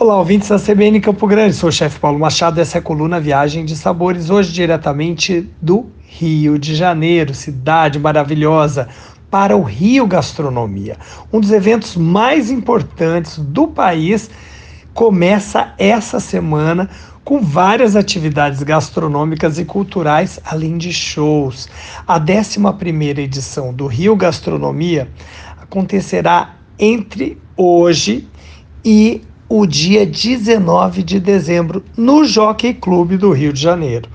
Olá, ouvintes da CBN Campo Grande. Sou o chefe Paulo Machado. Essa é a coluna Viagem de Sabores, hoje diretamente do Rio de Janeiro, cidade maravilhosa, para o Rio Gastronomia. Um dos eventos mais importantes do país começa essa semana com várias atividades gastronômicas e culturais, além de shows. A 11ª edição do Rio Gastronomia acontecerá entre hoje e o dia 19 de dezembro no Jockey Clube do Rio de Janeiro.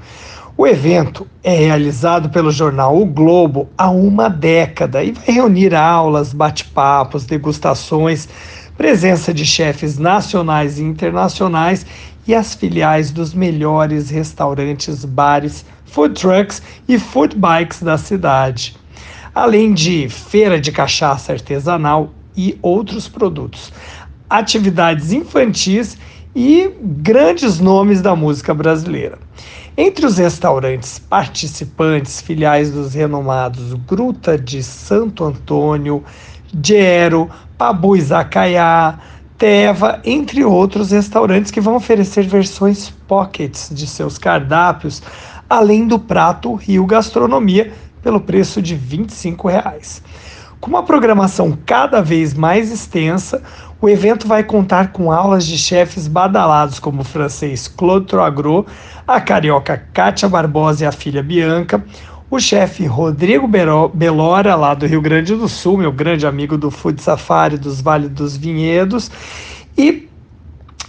O evento é realizado pelo jornal O Globo há uma década e vai reunir aulas, bate-papos, degustações, presença de chefes nacionais e internacionais e as filiais dos melhores restaurantes, bares, food trucks e food bikes da cidade. Além de feira de cachaça artesanal e outros produtos atividades infantis e grandes nomes da música brasileira. Entre os restaurantes participantes, filiais dos renomados Gruta de Santo Antônio, Gero, Pabu Izakaya, Teva, entre outros restaurantes que vão oferecer versões pockets de seus cardápios, além do prato Rio Gastronomia, pelo preço de 25 reais. Com uma programação cada vez mais extensa, o evento vai contar com aulas de chefes badalados como o francês Claude Troagro, a carioca Kátia Barbosa e a filha Bianca, o chefe Rodrigo Belora, lá do Rio Grande do Sul, meu grande amigo do Food Safari dos Vale dos Vinhedos, e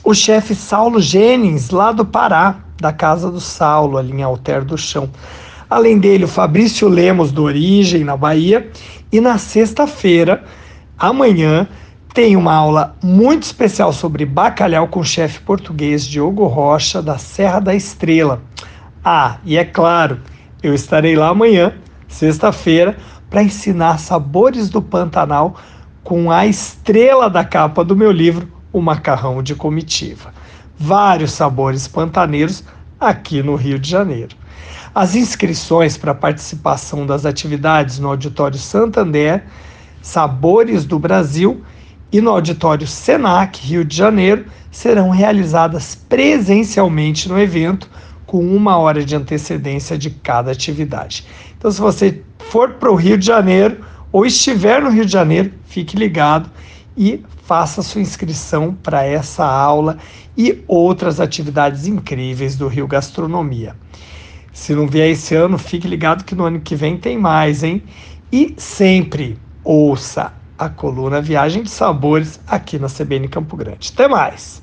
o chefe Saulo Jennings, lá do Pará, da Casa do Saulo, ali em Alter do Chão. Além dele, o Fabrício Lemos, do Origem, na Bahia. E na sexta-feira, amanhã, tem uma aula muito especial sobre bacalhau com o chefe português Diogo Rocha, da Serra da Estrela. Ah, e é claro, eu estarei lá amanhã, sexta-feira, para ensinar sabores do Pantanal com a estrela da capa do meu livro, O Macarrão de Comitiva. Vários sabores pantaneiros aqui no Rio de Janeiro. As inscrições para participação das atividades no Auditório Santander, Sabores do Brasil e no Auditório Senac, Rio de Janeiro, serão realizadas presencialmente no evento, com uma hora de antecedência de cada atividade. Então, se você for para o Rio de Janeiro ou estiver no Rio de Janeiro, fique ligado e faça sua inscrição para essa aula e outras atividades incríveis do Rio Gastronomia. Se não vier esse ano, fique ligado que no ano que vem tem mais, hein? E sempre ouça a coluna Viagem de Sabores aqui na CBN Campo Grande. Até mais!